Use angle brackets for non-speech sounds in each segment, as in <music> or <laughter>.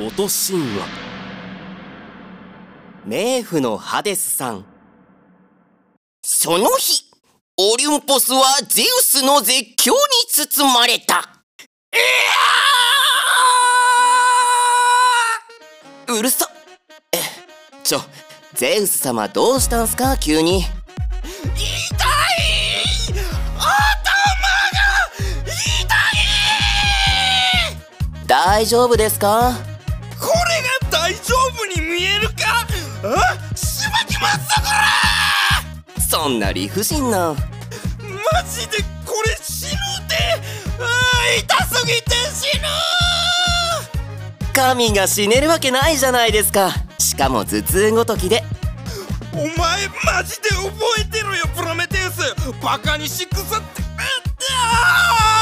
音神話冥府のハデスさん。その日オリンポスはゼウスの絶叫に包まれた。うるさ。えちょゼウス様どうしたんすか？急に。痛い！頭が痛い！大丈夫ですか？大丈夫に見えるか？あ？しばきますぞこら！そんな理不尽な。マジでこれ死ぬで！痛すぎて死ぬ！神が死ねるわけないじゃないですか。しかも頭痛ごときで。お前マジで覚えてろよプロメテウス。バカにしくさって。あ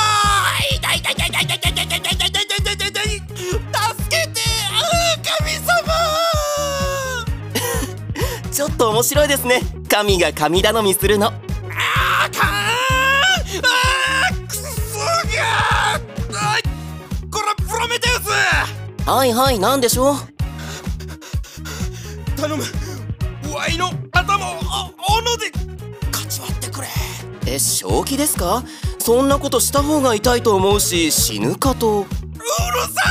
と面白いですね。神が神頼みするの。あーかーんくそがこらプロメテウス。はいはい何でしょう？頼むワイの頭をお斧でかち割ってくれ。え正気ですか？そんなことした方が痛いと思うし死ぬかと。うるさ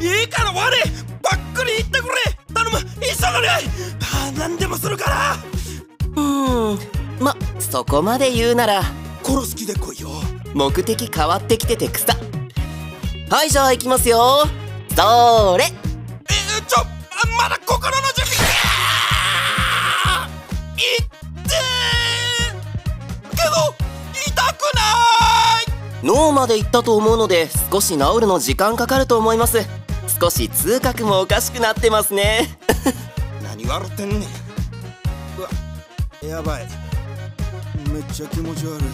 い。いいから我ばっくり言ってくれ頼む一緒に！何でもするから！うーん。まそこまで言うなら。殺す気で来いよ。目的変わってきてて草。はいじゃあ行きますよ。そーれ。えちょあまだ心の準備。いってーけど痛くない！脳まで行ったと思うので少し治るの時間かかると思います。少し痛覚もおかしくなってますね何笑ってんねん。うわやばい。めっちゃ気持ち悪い。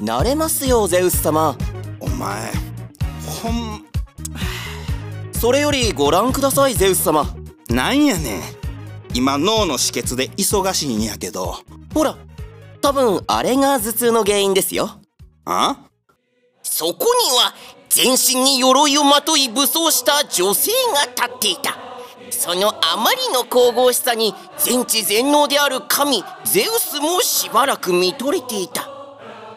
慣れますよゼウス様。お前ほんそれよりご覧くださいゼウス様。なんやねん。今脳の止血で忙しいんやけど。ほら多分あれが頭痛の原因ですよ。あ？そこには全身に鎧をまとい武装した女性が立っていたそのあまりの神々しさに全知全能である神ゼウスもしばらく見とれていた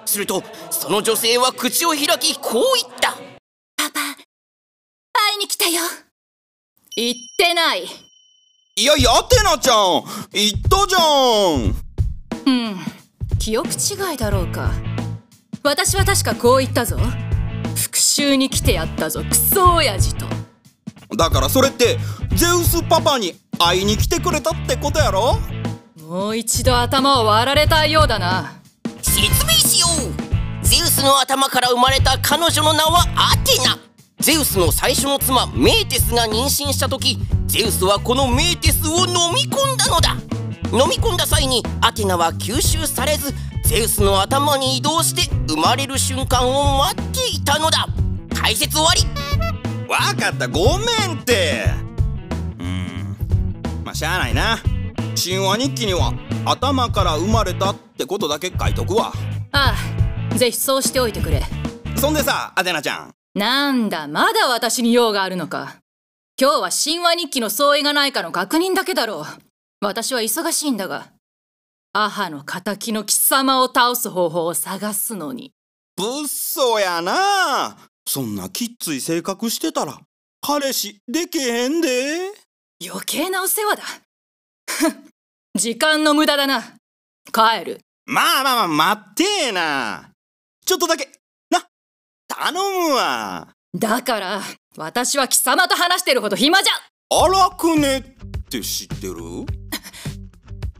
するとその女性は口を開きこう言ったパパ、会いに来たよ。言ってない。いやいやアテナちゃん言ったじゃんうん、記憶違いだろうか。私は確かこう言ったぞ。復讐に来てやったぞ、クソ親父と。だからそれってゼウスパパに会いに来てくれたってことやろ？もう一度頭を割られたいようだな。説明しよう。ゼウスの頭から生まれた彼女の名はアテナ。ゼウスの最初の妻メーテスが妊娠した時ゼウスはこのメーテスを飲み込んだのだ。飲み込んだ際にアテナは吸収されずゼウスの頭に移動して生まれる瞬間を待っていたのだ。解説終わり。わかった。ごめんって。うんまあしゃあないな神話日記には頭から生まれたってことだけ書いとくわああ、ぜひそうしておいてくれ。そんでさアテナちゃんなんだ、まだ私に用があるのか。今日は神話日記の相違がないかの確認だけだろう。私は忙しいんだが。アハの仇の貴様を倒す方法を探すのに。物騒やなそんなきっつい性格してたら彼氏でけへんで余計なお世話だ。<laughs> 時間の無駄だな。帰る。まあまあまあ待ってえな。ちょっとだけ。な頼むわ。だから、私は貴様と話してるほど暇じ荒くねって知ってる？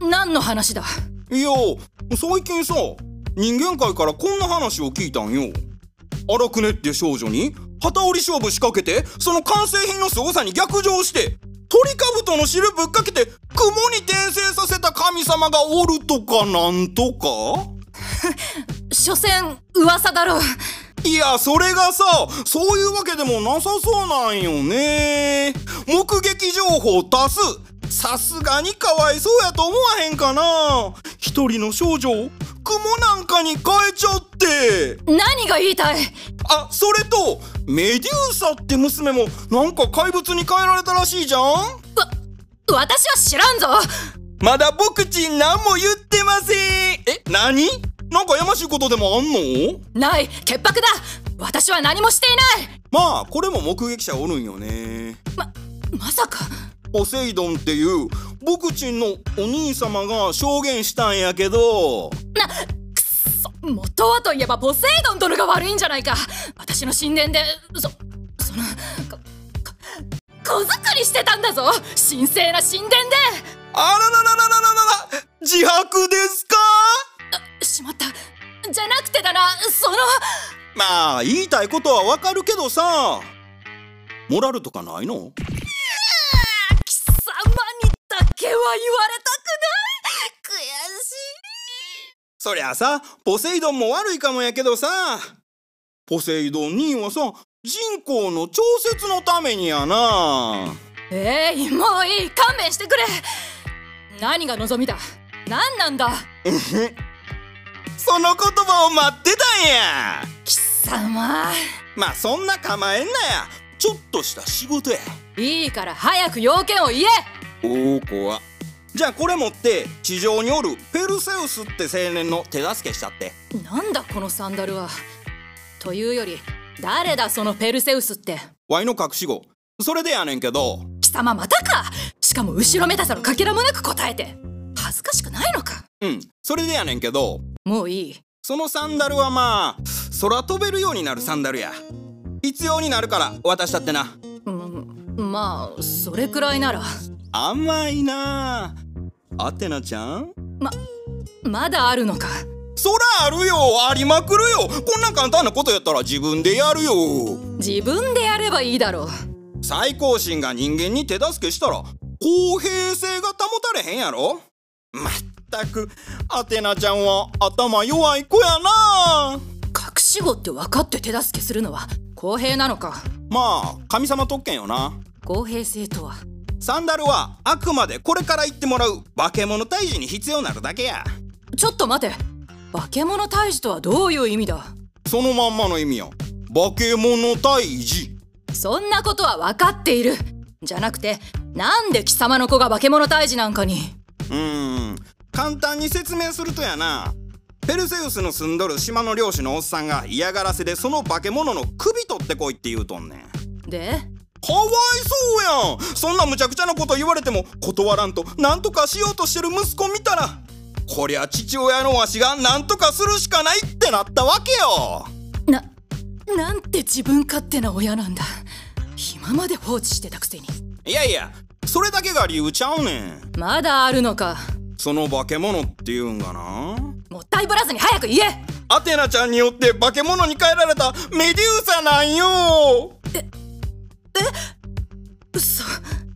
ゃ <laughs> 何の話だ？いや最近さ人間界からこんな話を聞いたんよ。荒くねって少女に旗織り勝負仕掛けてその完成品の凄さに逆上して鳥かぶとの汁ぶっかけて雲に転生させた神様がおるとかなんとか？<laughs> 所詮、噂だろう。いやそれがさそういうわけでもなさそうなんよね。目撃情報多数さすがにかわいそうやと思わへんかな。一人の少女を雲なんかに変えちゃって。何が言いたい？あそれとメデューサって娘もなんか怪物に変えられたらしいじゃん。私は知らんぞ。まだ僕ちん何も言ってません。え何？なんかやましいことでもあんの？ない潔白だ。私は何もしていない。まあこれも目撃者おるんよね。ままさかポセイドンっていう僕ちんのお兄様が証言したんやけど。なくそ元はといえばポセイドン殿が悪いんじゃないか。私の神殿でそそのこ,こ小作りしてたんだぞ。神聖な神殿で。あららららららら自白ですか？しまった。じゃなくてだなその。まあ言いたいことはわかるけどさ。モラルとかないの？けは言われたくない。悔しい。そりゃさポセイドンも悪いかもやけどさ。ポセイドン兄はさ人口の調節のためにやな。えい、もういい勘弁してくれ。何が望みだ？何なんだ？その言葉を待ってたんや。貴様。まあそんな構えんなや。ちょっとした仕事や。いいから早く要件を言えおお怖っじゃあこれ持って地上におるペルセウスって青年の手助けしたって。なんだこのサンダルは。というより誰だそのペルセウスって。ワイの隠し子。それでやねんけど。貴様またか。しかも後ろめたさのかけらもなく答えて。恥ずかしくないのか。うん。それでやねんけど。もういい。そのサンダルはまあ空飛べるようになるサンダルや。必要になるから渡したってな。うんまあそれくらいなら。甘いな。あアテナちゃん？ままだあるのか。そらあるよ。ありまくるよ。こんな簡単なことやったら自分でやるよ。自分でやればいいだろう。最高神が人間に手助けしたら公平性が保たれへんやろ？まったくアテナちゃんは頭弱い子やな。隠し子って分かって手助けするのは公平なのか。まあ神様特権よな公平性とは？サンダルはあくまでこれから言ってもらう化け物退治に必要なるだけや。ちょっと待て。化け物退治とはどういう意味だ？そのまんまの意味や化け物退治。そんなことは分かっている。じゃなくてなんで貴様の子が化け物退治なんかに？うーん。簡単に説明するとやな。ペルセウスの住んどる島の漁師のおっさんが嫌がらせでその化け物の首取ってこいって言うとんねん。で？かわいそうやん。そんな無茶苦茶なこと言われても断らんと何とかしようとしてる息子見たらこりゃ父親のわしが何とかするしかないってなったわけよ。ななんて自分勝手な親なんだ。今まで放置してたくせに。いやいやそれだけが理由ちゃうねん。まだあるのか。その化け物っていうんかな。もったいぶらずに早く言え。アテナちゃんによって化け物に変えられたメデューサなんよ嘘。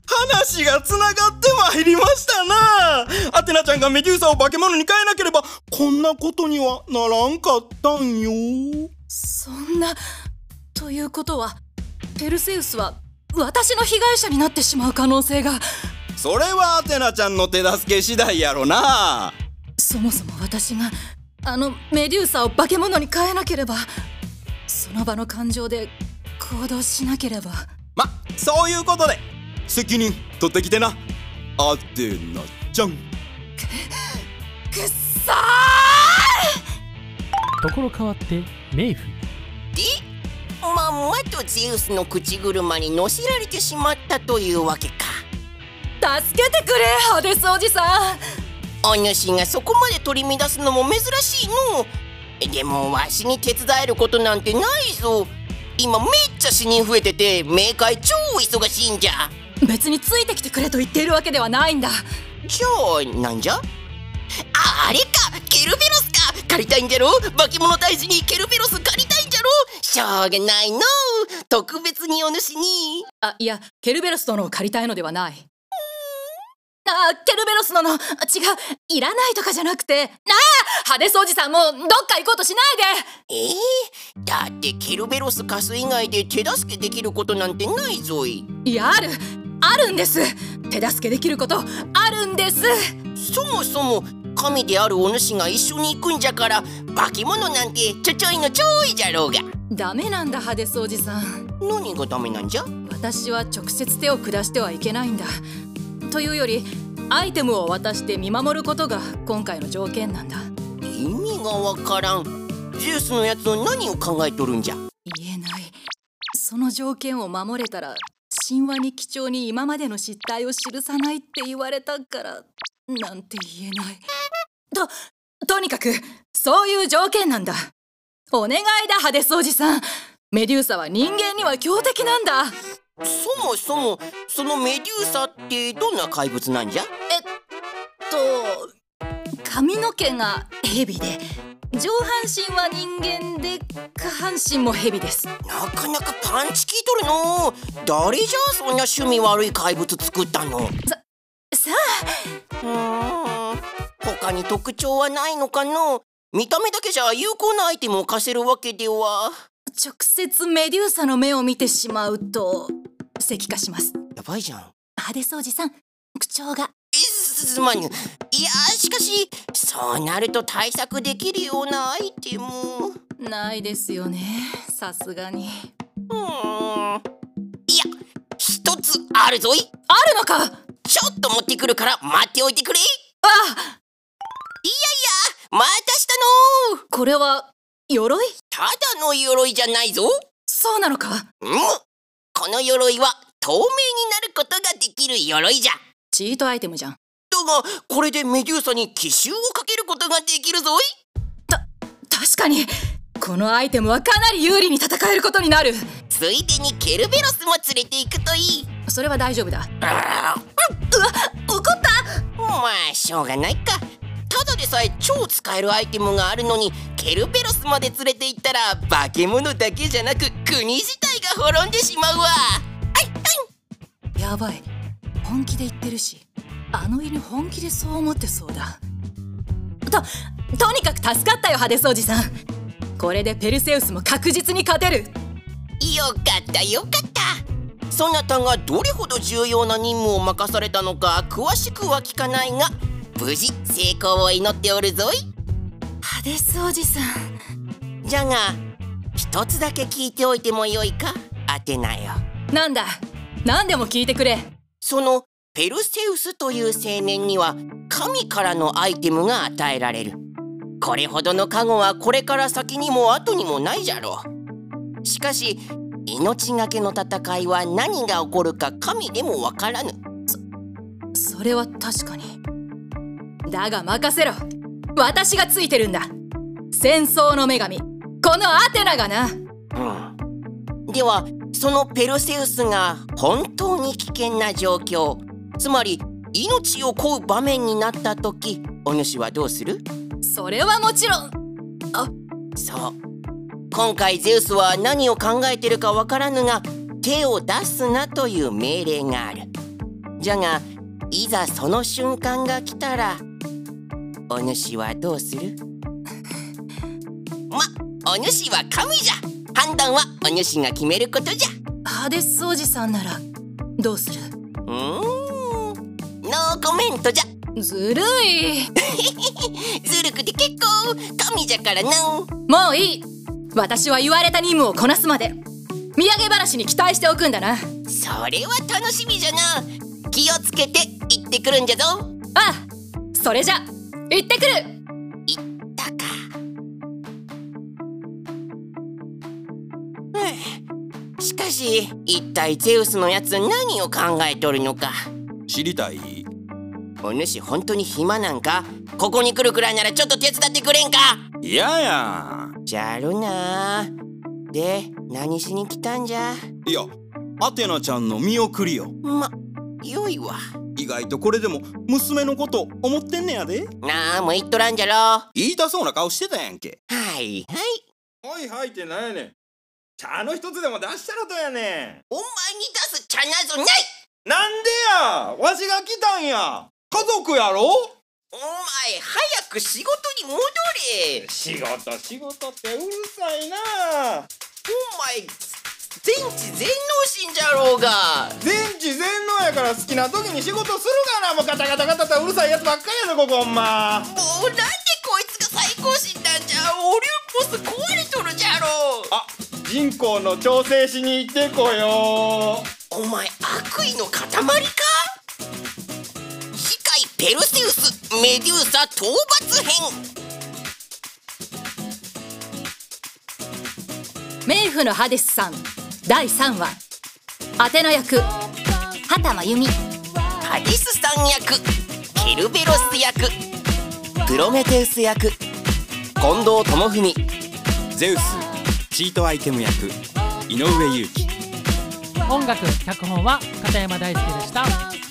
話がつながってまいりましたな。アテナちゃんがメデューサを化け物に変えなければこんなことにはならんかったんよ。そんなということはペルセウスは私の被害者になってしまう可能性が。それはアテナちゃんの手助け次第やろな。そもそも私があのメデューサを化け物に変えなければその場の感情で行動しなければまそういうことで責任取ってきてな。アテナちゃんくっさところ変わってメイフ。でまんまとゼウスの口車に乗せられてしまったというわけか。ー助けてくれハデスおじさん。お主がそこまで取り乱すのも珍しいの。でもわしに手伝えることなんてないぞ今めっちゃ死人増えてて冥界超忙しいんじゃ。別についてきてくれと言っているわけではないんだ。じゃあなんじゃ？ああれか！ケルベロスか！借りたいんじゃろ？化け物退治にケルベロス借りたいんじゃろ？しょうがないの！特別にお主に。あいやケルベロス殿を借りたいのではないあケルベロス殿あ違ういらないとかじゃなくて。ああハデスおじさんもどっか行こうとしないで。えー、だってケルベロス貸す以外で手助けできることなんてないぞい。いやある。あるんです。手助けできることあるんです。そもそも神であるお主が一緒に行くんじゃから化け物なんてちょちょいのちょいじゃろうが。ダメなんだハデスおじさん。何がダメなんじゃ？私は直接手を下してはいけないんだというよりアイテムを渡して見守ることが今回の条件なんだ。意味がわからん。ジュースのやつの何を考えとるんじゃ？言えない。その条件を守れたら神話に貴重に今までの失態を記さないって言われたからなんて言えない。ととにかくそういう条件なんだ。お願いだハデスおじさん。メデューサは人間には強敵なんだそもそもそのメデューサってどんな怪物なんじゃ？えっと髪の毛が蛇で上半身は人間で下半身も蛇です。なかなかパンチ効いとるの。誰じゃそんな趣味悪い怪物作ったの？さうーん。他に特徴はないのかの？見た目だけじゃ有効なアイテムを貸せるわけでは直接メデューサの目を見てしまうと石化します。やばいじゃん。ハデスおじさん口調がえすすまぬいやしかしそうなると対策できるようなアイテムうないですよねさすがに。ーん。いや一つあるぞい。あるのか！ちょっと持ってくるから待っておいてくれ。あ！またしたのこれは鎧？ただの鎧じゃないぞ。そうなのか？うん。この鎧は透明になることができる鎧じゃ。チートアイテムじゃん。だがこれでメデューサに奇襲をかけることができるぞい。確かに。このアイテムはかなり有利に戦えることになる。ついでにケルベロスも連れて行くといい。それは大丈夫だ。あ怒った？ーまあしょうがないか。ただでさえ超使えるアイテムがあるのにケルベロスまで連れて行ったら化け物だけじゃなく国自体が滅んでしまうわ。やばい。本気で言ってるしあの犬本気でそう思ってそうだ。ととにかく助かったよハデスおじさん。これでペルセウスも確実に勝てる。よかったよかった。そなたがどれほど重要な任務を任されたのか詳しくは聞かないが無事成功を祈っておるぞいハデスおじさん。じゃが一つだけ聞いておいてもよいか？アテナよ。なんだ？何でも聞いてくれ。そのペルセウスという青年には神からのアイテムが与えられる。これほどの加護はこれから先にも後にもないじゃろう。しかし命がけの戦いは何が起こるか神でもわからぬ。それは確かに。だが任せろ私がついてるんだ。戦争の女神。このアテナがな。うん、ではそのペルセウスが本当に危険な状況。つまり命を乞う場面になった時お主はどうする？それはもちろん。そう。今回ゼウスは何を考えてるかわからぬが手を出すなという命令がある。じゃがいざその瞬間が来たらお主はどうする？まお主は神じゃ。判断はお主が決めることじゃ。ハデスおじさんならどうする？うーん。ノーコメントじゃ。ずるい。<laughs> ずるくて結構神じゃからなもういい。私は言われた任務をこなすまで。土産話に期待しておくんだな。それは楽しみじゃな。気をつけて行ってくるんじゃぞ。あそれじゃ行ってくる。だか。ふうしかし一体ゼウスのやつ何を考えとるのか。知りたい？お主本当に暇なんか？ここに来るくらいならちょっと手伝ってくれんか？いやや。じゃるな。で何しに来たんじゃ？いやアテナちゃんの見送りよ。まよいわ意外とこれでも娘のこと思ってんねやで。なあもう言っとらんじゃろ。は言いたそうな顔してたやんけ。いはい。はいはいってなんやねん。茶の一つでも出したらどうやねお前に出す茶なぞない。んなんでや？わしが来たんや。家族やろ？お前早く仕事に戻れ。仕事仕事ってうるさいな。お前全知全能神じゃろうがきな時に仕事するがなもうガタガタガタとうるさいやつばっかりやぞここほんま。もうなんでこいつが最高神なんじゃオリンポス壊れとるじゃろ。あ人口の調整しに行ってこよう。お前悪意の塊か？次回ペルセウスメデューサ討伐編。冥府のハデスさん第3話。アテナ役畑真由美ハディスさん役ケルベロス役プロメテウス役近藤智文ゼウスチートアイテム役井上裕貴音楽脚本は片山大輔でした。